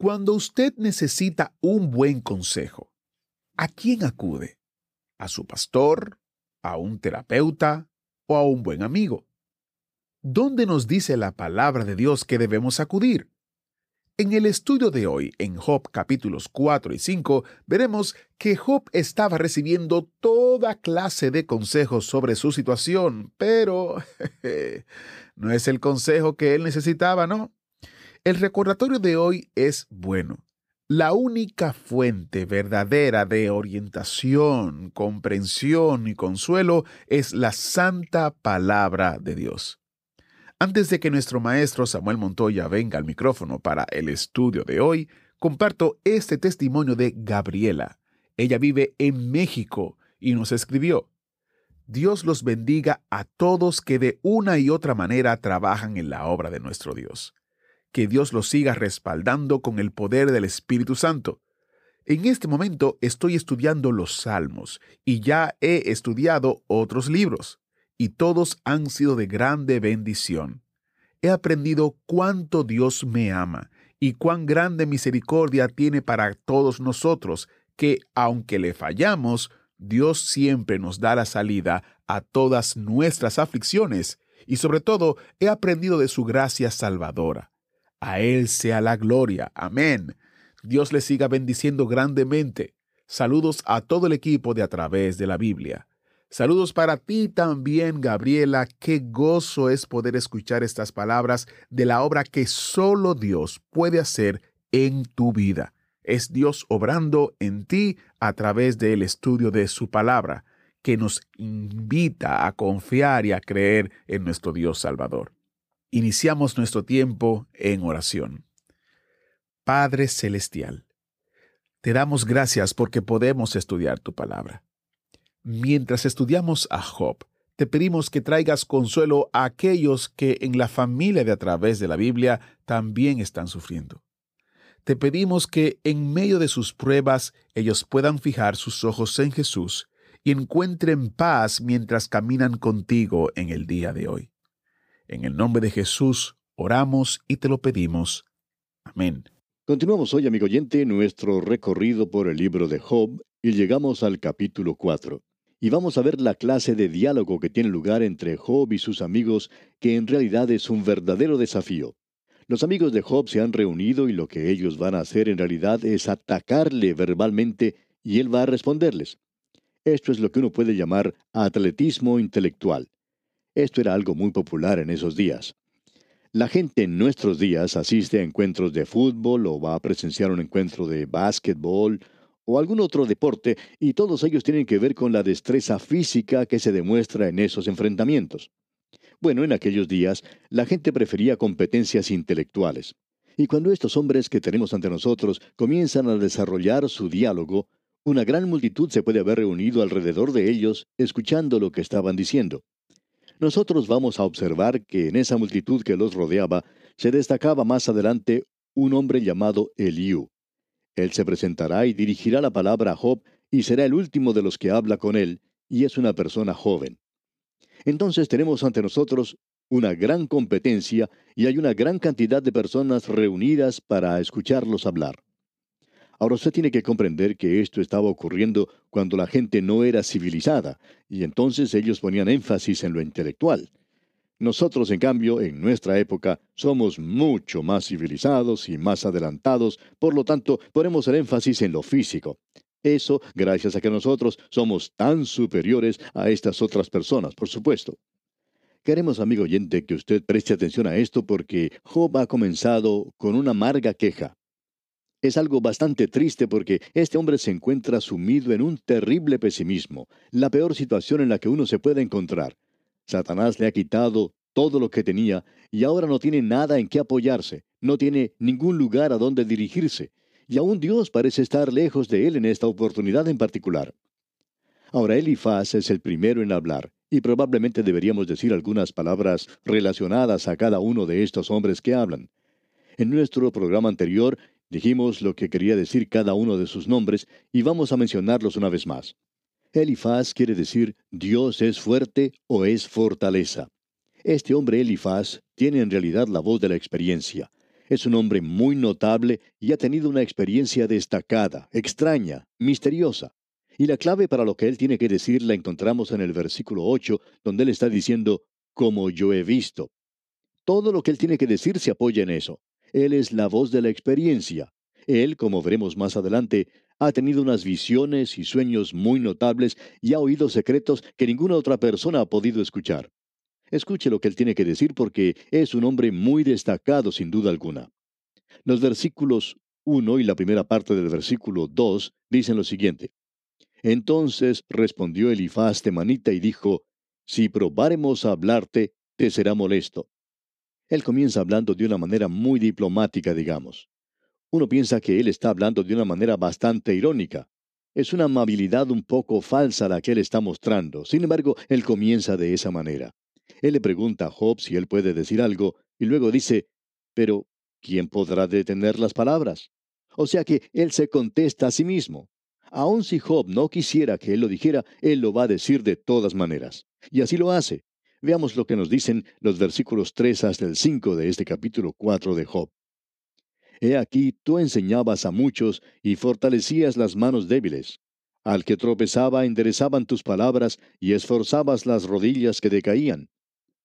Cuando usted necesita un buen consejo, ¿a quién acude? ¿A su pastor? ¿A un terapeuta? ¿O a un buen amigo? ¿Dónde nos dice la palabra de Dios que debemos acudir? En el estudio de hoy, en Job capítulos 4 y 5, veremos que Job estaba recibiendo toda clase de consejos sobre su situación, pero no es el consejo que él necesitaba, ¿no? El recordatorio de hoy es bueno. La única fuente verdadera de orientación, comprensión y consuelo es la santa palabra de Dios. Antes de que nuestro maestro Samuel Montoya venga al micrófono para el estudio de hoy, comparto este testimonio de Gabriela. Ella vive en México y nos escribió, Dios los bendiga a todos que de una y otra manera trabajan en la obra de nuestro Dios. Que Dios los siga respaldando con el poder del Espíritu Santo. En este momento estoy estudiando los Salmos y ya he estudiado otros libros y todos han sido de grande bendición. He aprendido cuánto Dios me ama y cuán grande misericordia tiene para todos nosotros, que aunque le fallamos, Dios siempre nos da la salida a todas nuestras aflicciones, y sobre todo he aprendido de su gracia salvadora. A Él sea la gloria. Amén. Dios le siga bendiciendo grandemente. Saludos a todo el equipo de A través de la Biblia. Saludos para ti también, Gabriela. Qué gozo es poder escuchar estas palabras de la obra que solo Dios puede hacer en tu vida. Es Dios obrando en ti a través del estudio de su palabra, que nos invita a confiar y a creer en nuestro Dios Salvador. Iniciamos nuestro tiempo en oración. Padre Celestial, te damos gracias porque podemos estudiar tu palabra. Mientras estudiamos a Job, te pedimos que traigas consuelo a aquellos que en la familia de a través de la Biblia también están sufriendo. Te pedimos que en medio de sus pruebas ellos puedan fijar sus ojos en Jesús y encuentren paz mientras caminan contigo en el día de hoy. En el nombre de Jesús oramos y te lo pedimos. Amén. Continuamos hoy, amigo oyente, nuestro recorrido por el libro de Job y llegamos al capítulo 4 y vamos a ver la clase de diálogo que tiene lugar entre Job y sus amigos, que en realidad es un verdadero desafío. Los amigos de Job se han reunido y lo que ellos van a hacer en realidad es atacarle verbalmente y él va a responderles. Esto es lo que uno puede llamar atletismo intelectual. Esto era algo muy popular en esos días. La gente en nuestros días asiste a encuentros de fútbol o va a presenciar un encuentro de básquetbol o algún otro deporte, y todos ellos tienen que ver con la destreza física que se demuestra en esos enfrentamientos. Bueno, en aquellos días la gente prefería competencias intelectuales. Y cuando estos hombres que tenemos ante nosotros comienzan a desarrollar su diálogo, una gran multitud se puede haber reunido alrededor de ellos, escuchando lo que estaban diciendo. Nosotros vamos a observar que en esa multitud que los rodeaba se destacaba más adelante un hombre llamado Eliú. Él se presentará y dirigirá la palabra a Job y será el último de los que habla con él, y es una persona joven. Entonces tenemos ante nosotros una gran competencia y hay una gran cantidad de personas reunidas para escucharlos hablar. Ahora usted tiene que comprender que esto estaba ocurriendo cuando la gente no era civilizada, y entonces ellos ponían énfasis en lo intelectual. Nosotros, en cambio, en nuestra época, somos mucho más civilizados y más adelantados, por lo tanto, ponemos el énfasis en lo físico. Eso gracias a que nosotros somos tan superiores a estas otras personas, por supuesto. Queremos, amigo oyente, que usted preste atención a esto porque Job ha comenzado con una amarga queja. Es algo bastante triste porque este hombre se encuentra sumido en un terrible pesimismo, la peor situación en la que uno se puede encontrar. Satanás le ha quitado todo lo que tenía, y ahora no tiene nada en qué apoyarse, no tiene ningún lugar a donde dirigirse, y aún Dios parece estar lejos de él en esta oportunidad en particular. Ahora Elifaz es el primero en hablar, y probablemente deberíamos decir algunas palabras relacionadas a cada uno de estos hombres que hablan. En nuestro programa anterior dijimos lo que quería decir cada uno de sus nombres, y vamos a mencionarlos una vez más. Elifaz quiere decir Dios es fuerte o es fortaleza. Este hombre Elifaz tiene en realidad la voz de la experiencia. Es un hombre muy notable y ha tenido una experiencia destacada, extraña, misteriosa. Y la clave para lo que él tiene que decir la encontramos en el versículo 8, donde él está diciendo, como yo he visto. Todo lo que él tiene que decir se apoya en eso. Él es la voz de la experiencia. Él, como veremos más adelante, ha tenido unas visiones y sueños muy notables y ha oído secretos que ninguna otra persona ha podido escuchar. Escuche lo que él tiene que decir porque es un hombre muy destacado sin duda alguna. Los versículos 1 y la primera parte del versículo 2 dicen lo siguiente. Entonces respondió Elifaz temanita y dijo, Si probáremos a hablarte, te será molesto. Él comienza hablando de una manera muy diplomática, digamos. Uno piensa que él está hablando de una manera bastante irónica. Es una amabilidad un poco falsa la que él está mostrando. Sin embargo, él comienza de esa manera. Él le pregunta a Job si él puede decir algo, y luego dice, pero ¿quién podrá detener las palabras? O sea que él se contesta a sí mismo. Aun si Job no quisiera que él lo dijera, él lo va a decir de todas maneras. Y así lo hace. Veamos lo que nos dicen los versículos 3 hasta el 5 de este capítulo 4 de Job. He aquí tú enseñabas a muchos y fortalecías las manos débiles. Al que tropezaba enderezaban tus palabras y esforzabas las rodillas que decaían.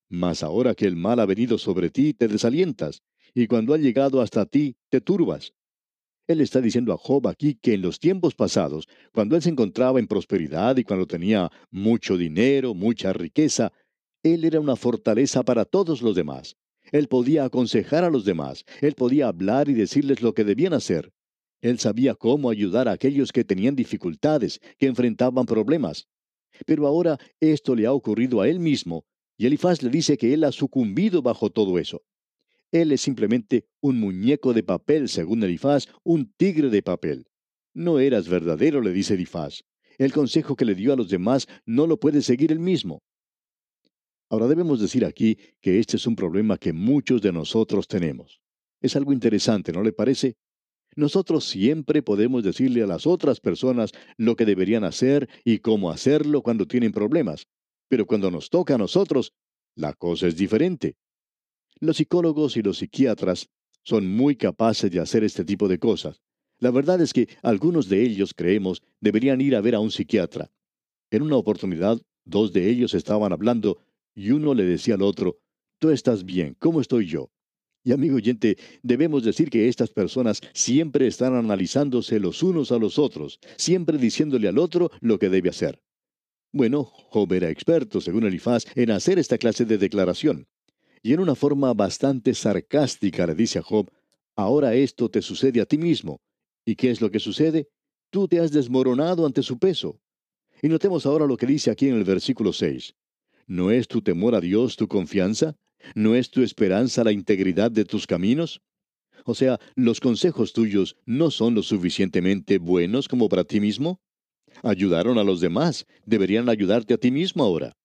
Mas ahora que el mal ha venido sobre ti, te desalientas, y cuando ha llegado hasta ti, te turbas. Él está diciendo a Job aquí que en los tiempos pasados, cuando él se encontraba en prosperidad y cuando tenía mucho dinero, mucha riqueza, él era una fortaleza para todos los demás. Él podía aconsejar a los demás, él podía hablar y decirles lo que debían hacer. Él sabía cómo ayudar a aquellos que tenían dificultades, que enfrentaban problemas. Pero ahora esto le ha ocurrido a él mismo, y Elifaz le dice que él ha sucumbido bajo todo eso. Él es simplemente un muñeco de papel, según Elifaz, un tigre de papel. No eras verdadero, le dice Elifaz. El consejo que le dio a los demás no lo puede seguir él mismo. Ahora debemos decir aquí que este es un problema que muchos de nosotros tenemos. Es algo interesante, ¿no le parece? Nosotros siempre podemos decirle a las otras personas lo que deberían hacer y cómo hacerlo cuando tienen problemas, pero cuando nos toca a nosotros, la cosa es diferente. Los psicólogos y los psiquiatras son muy capaces de hacer este tipo de cosas. La verdad es que algunos de ellos, creemos, deberían ir a ver a un psiquiatra. En una oportunidad, dos de ellos estaban hablando y uno le decía al otro, tú estás bien, ¿cómo estoy yo? Y amigo oyente, debemos decir que estas personas siempre están analizándose los unos a los otros, siempre diciéndole al otro lo que debe hacer. Bueno, Job era experto, según Elifaz, en hacer esta clase de declaración. Y en una forma bastante sarcástica le dice a Job, ahora esto te sucede a ti mismo. ¿Y qué es lo que sucede? Tú te has desmoronado ante su peso. Y notemos ahora lo que dice aquí en el versículo 6. ¿No es tu temor a Dios tu confianza? ¿No es tu esperanza la integridad de tus caminos? O sea, ¿los consejos tuyos no son lo suficientemente buenos como para ti mismo? Ayudaron a los demás, deberían ayudarte a ti mismo ahora.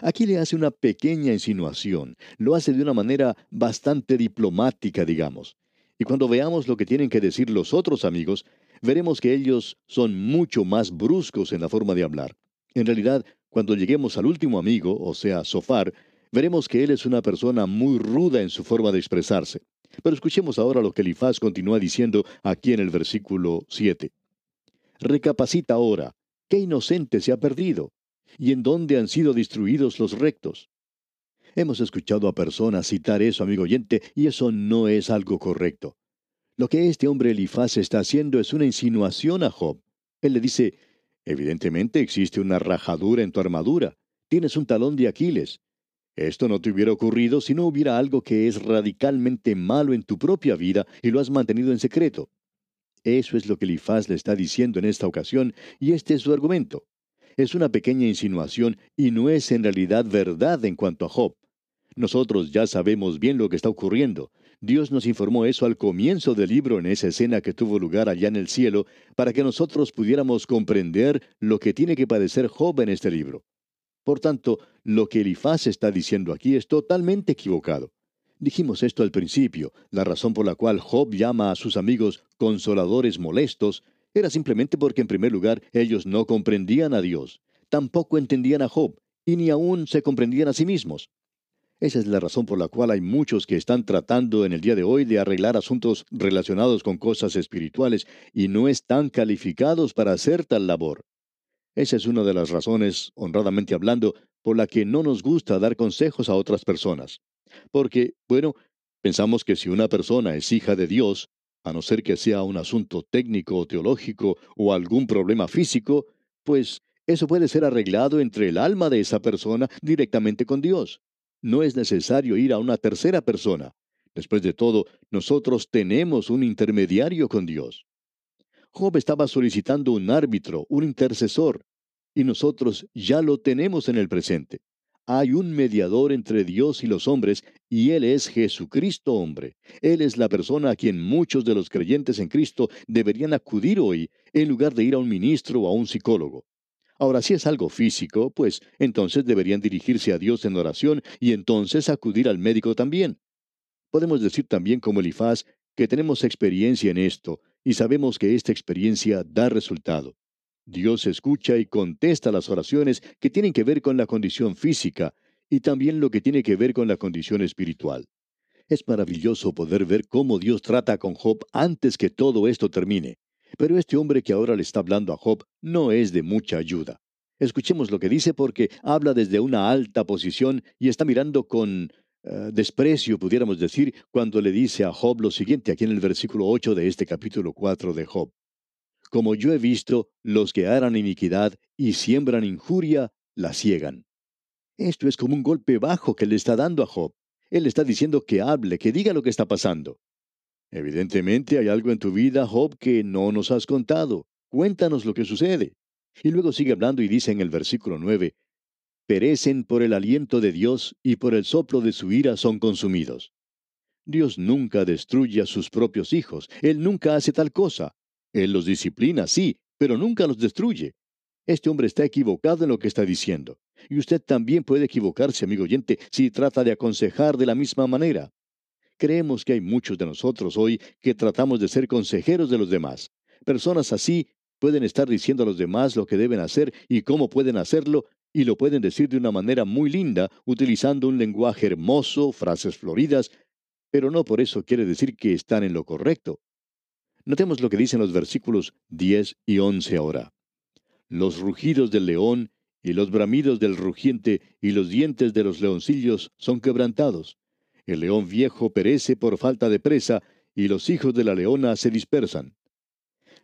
Aquí le hace una pequeña insinuación, lo hace de una manera bastante diplomática, digamos. Y cuando veamos lo que tienen que decir los otros amigos, veremos que ellos son mucho más bruscos en la forma de hablar. En realidad, cuando lleguemos al último amigo, o sea, Sofar, veremos que él es una persona muy ruda en su forma de expresarse. Pero escuchemos ahora lo que Elifaz continúa diciendo aquí en el versículo 7. Recapacita ahora, ¿qué inocente se ha perdido? ¿Y en dónde han sido destruidos los rectos? Hemos escuchado a personas citar eso, amigo oyente, y eso no es algo correcto. Lo que este hombre Elifaz está haciendo es una insinuación a Job. Él le dice, Evidentemente existe una rajadura en tu armadura. Tienes un talón de Aquiles. Esto no te hubiera ocurrido si no hubiera algo que es radicalmente malo en tu propia vida y lo has mantenido en secreto. Eso es lo que Elifaz le está diciendo en esta ocasión, y este es su argumento. Es una pequeña insinuación y no es en realidad verdad en cuanto a Job. nosotros ya sabemos bien lo que está ocurriendo. Dios nos informó eso al comienzo del libro en esa escena que tuvo lugar allá en el cielo, para que nosotros pudiéramos comprender lo que tiene que padecer Job en este libro. Por tanto, lo que Elifaz está diciendo aquí es totalmente equivocado. Dijimos esto al principio, la razón por la cual Job llama a sus amigos consoladores molestos era simplemente porque en primer lugar ellos no comprendían a Dios, tampoco entendían a Job, y ni aún se comprendían a sí mismos. Esa es la razón por la cual hay muchos que están tratando en el día de hoy de arreglar asuntos relacionados con cosas espirituales y no están calificados para hacer tal labor. Esa es una de las razones, honradamente hablando, por la que no nos gusta dar consejos a otras personas. Porque, bueno, pensamos que si una persona es hija de Dios, a no ser que sea un asunto técnico o teológico o algún problema físico, pues eso puede ser arreglado entre el alma de esa persona directamente con Dios. No es necesario ir a una tercera persona. Después de todo, nosotros tenemos un intermediario con Dios. Job estaba solicitando un árbitro, un intercesor, y nosotros ya lo tenemos en el presente. Hay un mediador entre Dios y los hombres, y Él es Jesucristo hombre. Él es la persona a quien muchos de los creyentes en Cristo deberían acudir hoy, en lugar de ir a un ministro o a un psicólogo. Ahora, si es algo físico, pues entonces deberían dirigirse a Dios en oración y entonces acudir al médico también. Podemos decir también como Elifaz que tenemos experiencia en esto y sabemos que esta experiencia da resultado. Dios escucha y contesta las oraciones que tienen que ver con la condición física y también lo que tiene que ver con la condición espiritual. Es maravilloso poder ver cómo Dios trata con Job antes que todo esto termine. Pero este hombre que ahora le está hablando a Job no es de mucha ayuda. Escuchemos lo que dice porque habla desde una alta posición y está mirando con eh, desprecio, pudiéramos decir, cuando le dice a Job lo siguiente aquí en el versículo 8 de este capítulo 4 de Job. Como yo he visto, los que harán iniquidad y siembran injuria, la ciegan. Esto es como un golpe bajo que le está dando a Job. Él está diciendo que hable, que diga lo que está pasando. Evidentemente hay algo en tu vida, Job, que no nos has contado. Cuéntanos lo que sucede. Y luego sigue hablando y dice en el versículo 9, Perecen por el aliento de Dios y por el soplo de su ira son consumidos. Dios nunca destruye a sus propios hijos. Él nunca hace tal cosa. Él los disciplina, sí, pero nunca los destruye. Este hombre está equivocado en lo que está diciendo. Y usted también puede equivocarse, amigo oyente, si trata de aconsejar de la misma manera. Creemos que hay muchos de nosotros hoy que tratamos de ser consejeros de los demás. Personas así pueden estar diciendo a los demás lo que deben hacer y cómo pueden hacerlo, y lo pueden decir de una manera muy linda, utilizando un lenguaje hermoso, frases floridas, pero no por eso quiere decir que están en lo correcto. Notemos lo que dicen los versículos 10 y 11 ahora. Los rugidos del león y los bramidos del rugiente y los dientes de los leoncillos son quebrantados. El león viejo perece por falta de presa, y los hijos de la leona se dispersan.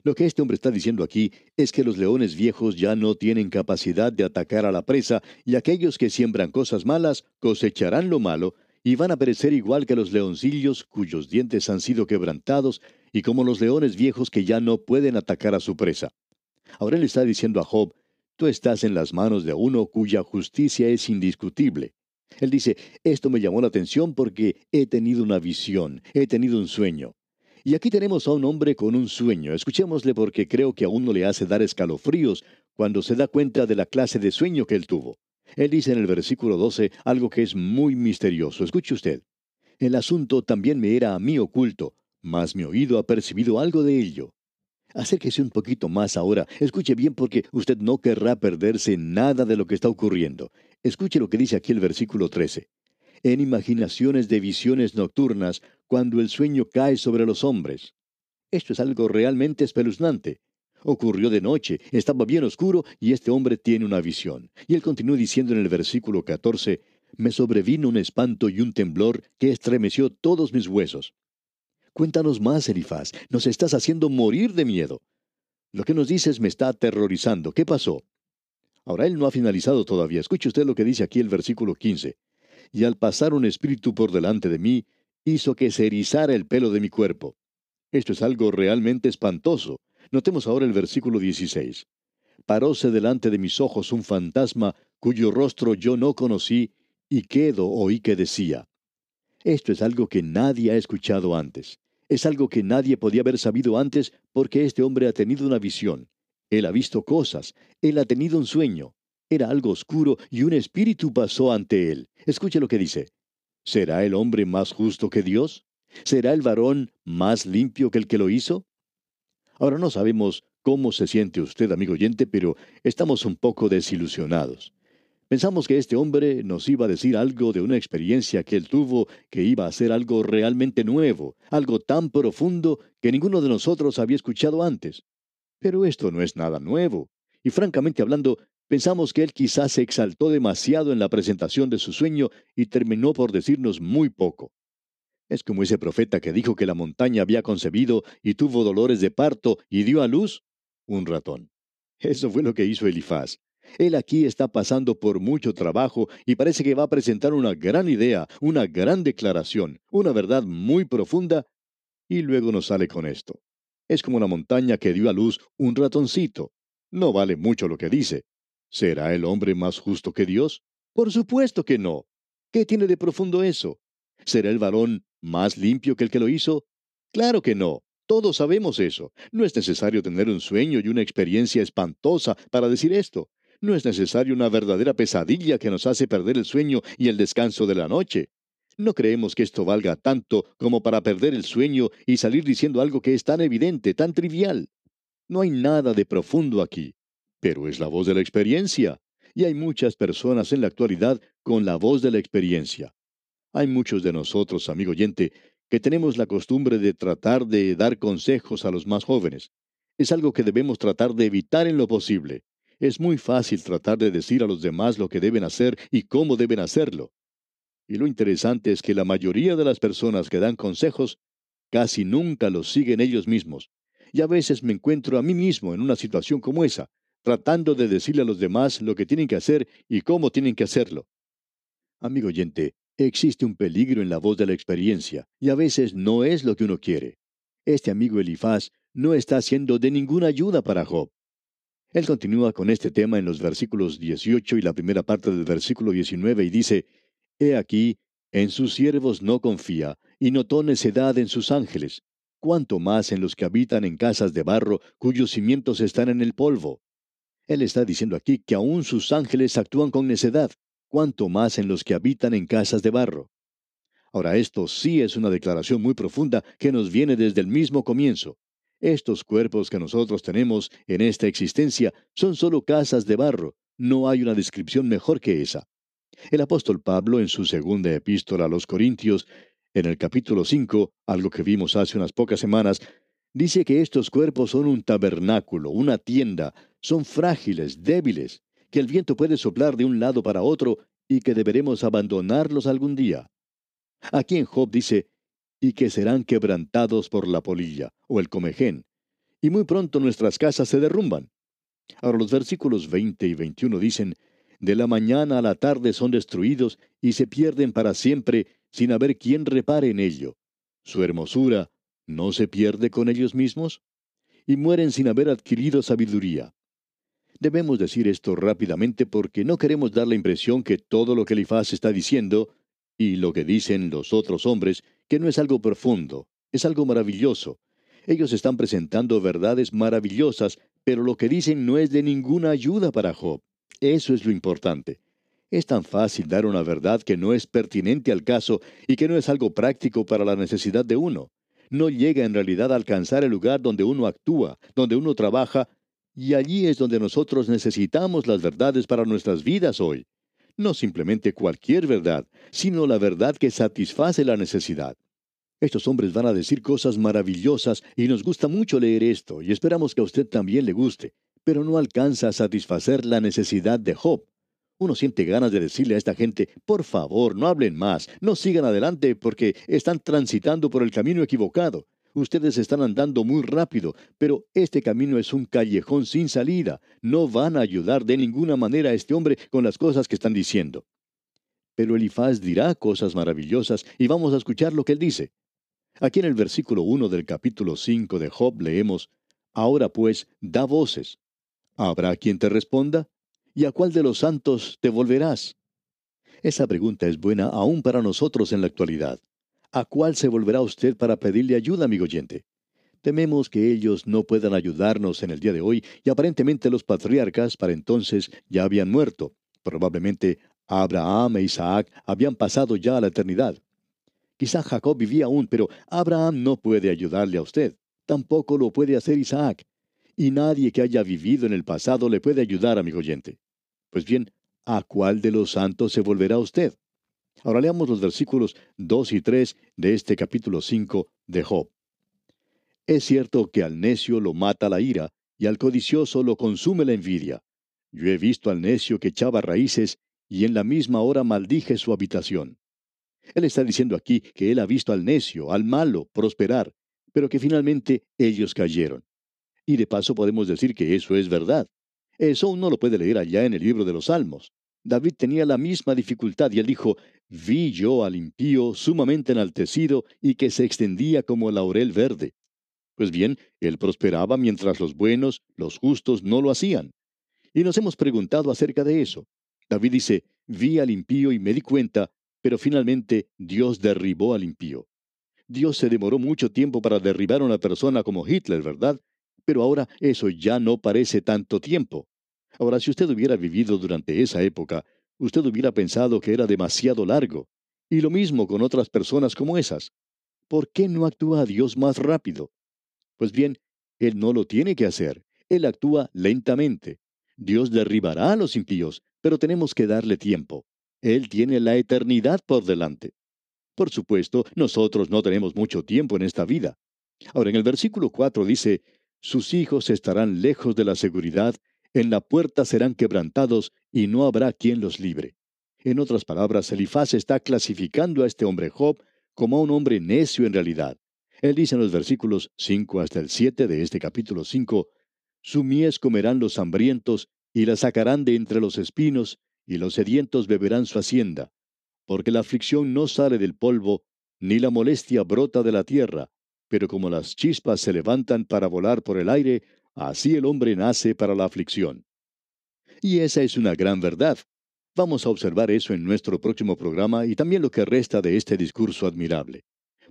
Lo que este hombre está diciendo aquí es que los leones viejos ya no tienen capacidad de atacar a la presa, y aquellos que siembran cosas malas cosecharán lo malo, y van a perecer igual que los leoncillos cuyos dientes han sido quebrantados, y como los leones viejos que ya no pueden atacar a su presa. Ahora él está diciendo a Job, tú estás en las manos de uno cuya justicia es indiscutible. Él dice, esto me llamó la atención porque he tenido una visión, he tenido un sueño. Y aquí tenemos a un hombre con un sueño. Escuchémosle porque creo que a uno le hace dar escalofríos cuando se da cuenta de la clase de sueño que él tuvo. Él dice en el versículo 12 algo que es muy misterioso. Escuche usted. El asunto también me era a mí oculto, mas mi oído ha percibido algo de ello. Acérquese un poquito más ahora. Escuche bien porque usted no querrá perderse nada de lo que está ocurriendo. Escuche lo que dice aquí el versículo 13. En imaginaciones de visiones nocturnas, cuando el sueño cae sobre los hombres. Esto es algo realmente espeluznante. Ocurrió de noche, estaba bien oscuro y este hombre tiene una visión. Y él continúa diciendo en el versículo 14, me sobrevino un espanto y un temblor que estremeció todos mis huesos. Cuéntanos más, Elifaz, nos estás haciendo morir de miedo. Lo que nos dices me está aterrorizando. ¿Qué pasó? Ahora él no ha finalizado todavía. Escuche usted lo que dice aquí el versículo 15. Y al pasar un espíritu por delante de mí, hizo que se erizara el pelo de mi cuerpo. Esto es algo realmente espantoso. Notemos ahora el versículo 16. Paróse delante de mis ojos un fantasma cuyo rostro yo no conocí, y Quedo oí que decía. Esto es algo que nadie ha escuchado antes. Es algo que nadie podía haber sabido antes porque este hombre ha tenido una visión. Él ha visto cosas. Él ha tenido un sueño. Era algo oscuro y un espíritu pasó ante él. Escuche lo que dice. ¿Será el hombre más justo que Dios? ¿Será el varón más limpio que el que lo hizo? Ahora no sabemos cómo se siente usted, amigo oyente, pero estamos un poco desilusionados. Pensamos que este hombre nos iba a decir algo de una experiencia que él tuvo, que iba a ser algo realmente nuevo, algo tan profundo que ninguno de nosotros había escuchado antes. Pero esto no es nada nuevo. Y francamente hablando, pensamos que él quizás se exaltó demasiado en la presentación de su sueño y terminó por decirnos muy poco. Es como ese profeta que dijo que la montaña había concebido y tuvo dolores de parto y dio a luz un ratón. Eso fue lo que hizo Elifaz. Él aquí está pasando por mucho trabajo y parece que va a presentar una gran idea, una gran declaración, una verdad muy profunda, y luego nos sale con esto. Es como una montaña que dio a luz un ratoncito. No vale mucho lo que dice. ¿Será el hombre más justo que Dios? Por supuesto que no. ¿Qué tiene de profundo eso? ¿Será el varón más limpio que el que lo hizo? Claro que no. Todos sabemos eso. No es necesario tener un sueño y una experiencia espantosa para decir esto. No es necesario una verdadera pesadilla que nos hace perder el sueño y el descanso de la noche. No creemos que esto valga tanto como para perder el sueño y salir diciendo algo que es tan evidente, tan trivial. No hay nada de profundo aquí, pero es la voz de la experiencia. Y hay muchas personas en la actualidad con la voz de la experiencia. Hay muchos de nosotros, amigo oyente, que tenemos la costumbre de tratar de dar consejos a los más jóvenes. Es algo que debemos tratar de evitar en lo posible. Es muy fácil tratar de decir a los demás lo que deben hacer y cómo deben hacerlo. Y lo interesante es que la mayoría de las personas que dan consejos casi nunca los siguen ellos mismos. Y a veces me encuentro a mí mismo en una situación como esa, tratando de decirle a los demás lo que tienen que hacer y cómo tienen que hacerlo. Amigo oyente, existe un peligro en la voz de la experiencia, y a veces no es lo que uno quiere. Este amigo Elifaz no está siendo de ninguna ayuda para Job. Él continúa con este tema en los versículos 18 y la primera parte del versículo 19 y dice, He aquí, en sus siervos no confía, y notó necedad en sus ángeles, cuanto más en los que habitan en casas de barro, cuyos cimientos están en el polvo. Él está diciendo aquí que aún sus ángeles actúan con necedad, cuanto más en los que habitan en casas de barro. Ahora, esto sí es una declaración muy profunda que nos viene desde el mismo comienzo. Estos cuerpos que nosotros tenemos en esta existencia son solo casas de barro. No hay una descripción mejor que esa. El apóstol Pablo en su segunda epístola a los Corintios, en el capítulo 5, algo que vimos hace unas pocas semanas, dice que estos cuerpos son un tabernáculo, una tienda, son frágiles, débiles, que el viento puede soplar de un lado para otro y que deberemos abandonarlos algún día. Aquí en Job dice, y que serán quebrantados por la polilla o el comején, y muy pronto nuestras casas se derrumban. Ahora los versículos 20 y 21 dicen, de la mañana a la tarde son destruidos y se pierden para siempre sin haber quien repare en ello. Su hermosura no se pierde con ellos mismos y mueren sin haber adquirido sabiduría. Debemos decir esto rápidamente porque no queremos dar la impresión que todo lo que Elifaz está diciendo y lo que dicen los otros hombres que no es algo profundo, es algo maravilloso. Ellos están presentando verdades maravillosas, pero lo que dicen no es de ninguna ayuda para Job. Eso es lo importante. Es tan fácil dar una verdad que no es pertinente al caso y que no es algo práctico para la necesidad de uno. No llega en realidad a alcanzar el lugar donde uno actúa, donde uno trabaja, y allí es donde nosotros necesitamos las verdades para nuestras vidas hoy no simplemente cualquier verdad, sino la verdad que satisface la necesidad. Estos hombres van a decir cosas maravillosas y nos gusta mucho leer esto y esperamos que a usted también le guste, pero no alcanza a satisfacer la necesidad de Job. Uno siente ganas de decirle a esta gente, por favor, no hablen más, no sigan adelante porque están transitando por el camino equivocado. Ustedes están andando muy rápido, pero este camino es un callejón sin salida. No van a ayudar de ninguna manera a este hombre con las cosas que están diciendo. Pero Elifaz dirá cosas maravillosas y vamos a escuchar lo que él dice. Aquí en el versículo 1 del capítulo 5 de Job leemos, Ahora pues, da voces. ¿Habrá quien te responda? ¿Y a cuál de los santos te volverás? Esa pregunta es buena aún para nosotros en la actualidad. ¿A cuál se volverá usted para pedirle ayuda, amigo oyente? Tememos que ellos no puedan ayudarnos en el día de hoy y aparentemente los patriarcas para entonces ya habían muerto. Probablemente Abraham e Isaac habían pasado ya a la eternidad. Quizá Jacob vivía aún, pero Abraham no puede ayudarle a usted. Tampoco lo puede hacer Isaac. Y nadie que haya vivido en el pasado le puede ayudar, amigo oyente. Pues bien, ¿a cuál de los santos se volverá usted? Ahora leamos los versículos 2 y 3 de este capítulo 5 de Job. Es cierto que al necio lo mata la ira, y al codicioso lo consume la envidia. Yo he visto al necio que echaba raíces, y en la misma hora maldije su habitación. Él está diciendo aquí que él ha visto al necio, al malo, prosperar, pero que finalmente ellos cayeron. Y de paso podemos decir que eso es verdad. Eso uno lo puede leer allá en el libro de los Salmos. David tenía la misma dificultad y él dijo, vi yo al impío sumamente enaltecido y que se extendía como laurel verde. Pues bien, él prosperaba mientras los buenos, los justos, no lo hacían. Y nos hemos preguntado acerca de eso. David dice, vi al impío y me di cuenta, pero finalmente Dios derribó al impío. Dios se demoró mucho tiempo para derribar a una persona como Hitler, ¿verdad? Pero ahora eso ya no parece tanto tiempo. Ahora, si usted hubiera vivido durante esa época, usted hubiera pensado que era demasiado largo. Y lo mismo con otras personas como esas. ¿Por qué no actúa Dios más rápido? Pues bien, Él no lo tiene que hacer. Él actúa lentamente. Dios derribará a los impíos, pero tenemos que darle tiempo. Él tiene la eternidad por delante. Por supuesto, nosotros no tenemos mucho tiempo en esta vida. Ahora, en el versículo 4 dice, sus hijos estarán lejos de la seguridad, en la puerta serán quebrantados y no habrá quien los libre. En otras palabras, Elifaz está clasificando a este hombre Job como a un hombre necio en realidad. Él dice en los versículos 5 hasta el 7 de este capítulo 5, Su mies comerán los hambrientos, y la sacarán de entre los espinos, y los sedientos beberán su hacienda. Porque la aflicción no sale del polvo, ni la molestia brota de la tierra, pero como las chispas se levantan para volar por el aire, así el hombre nace para la aflicción. Y esa es una gran verdad. Vamos a observar eso en nuestro próximo programa y también lo que resta de este discurso admirable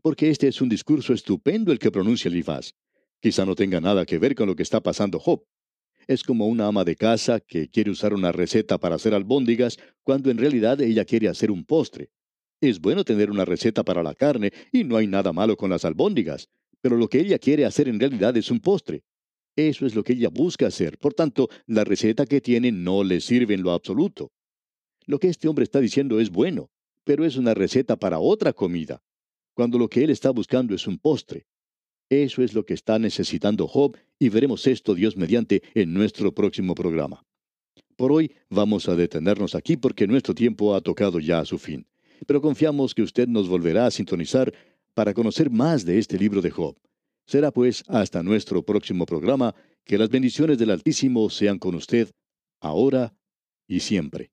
porque este es un discurso estupendo el que pronuncia Elifaz. Quizá no tenga nada que ver con lo que está pasando Job. Es como una ama de casa que quiere usar una receta para hacer albóndigas cuando en realidad ella quiere hacer un postre. Es bueno tener una receta para la carne y no hay nada malo con las albóndigas, pero lo que ella quiere hacer en realidad es un postre. Eso es lo que ella busca hacer. Por tanto, la receta que tiene no le sirve en lo absoluto. Lo que este hombre está diciendo es bueno, pero es una receta para otra comida cuando lo que él está buscando es un postre. Eso es lo que está necesitando Job y veremos esto Dios mediante en nuestro próximo programa. Por hoy vamos a detenernos aquí porque nuestro tiempo ha tocado ya a su fin. Pero confiamos que usted nos volverá a sintonizar para conocer más de este libro de Job. Será pues hasta nuestro próximo programa que las bendiciones del Altísimo sean con usted, ahora y siempre.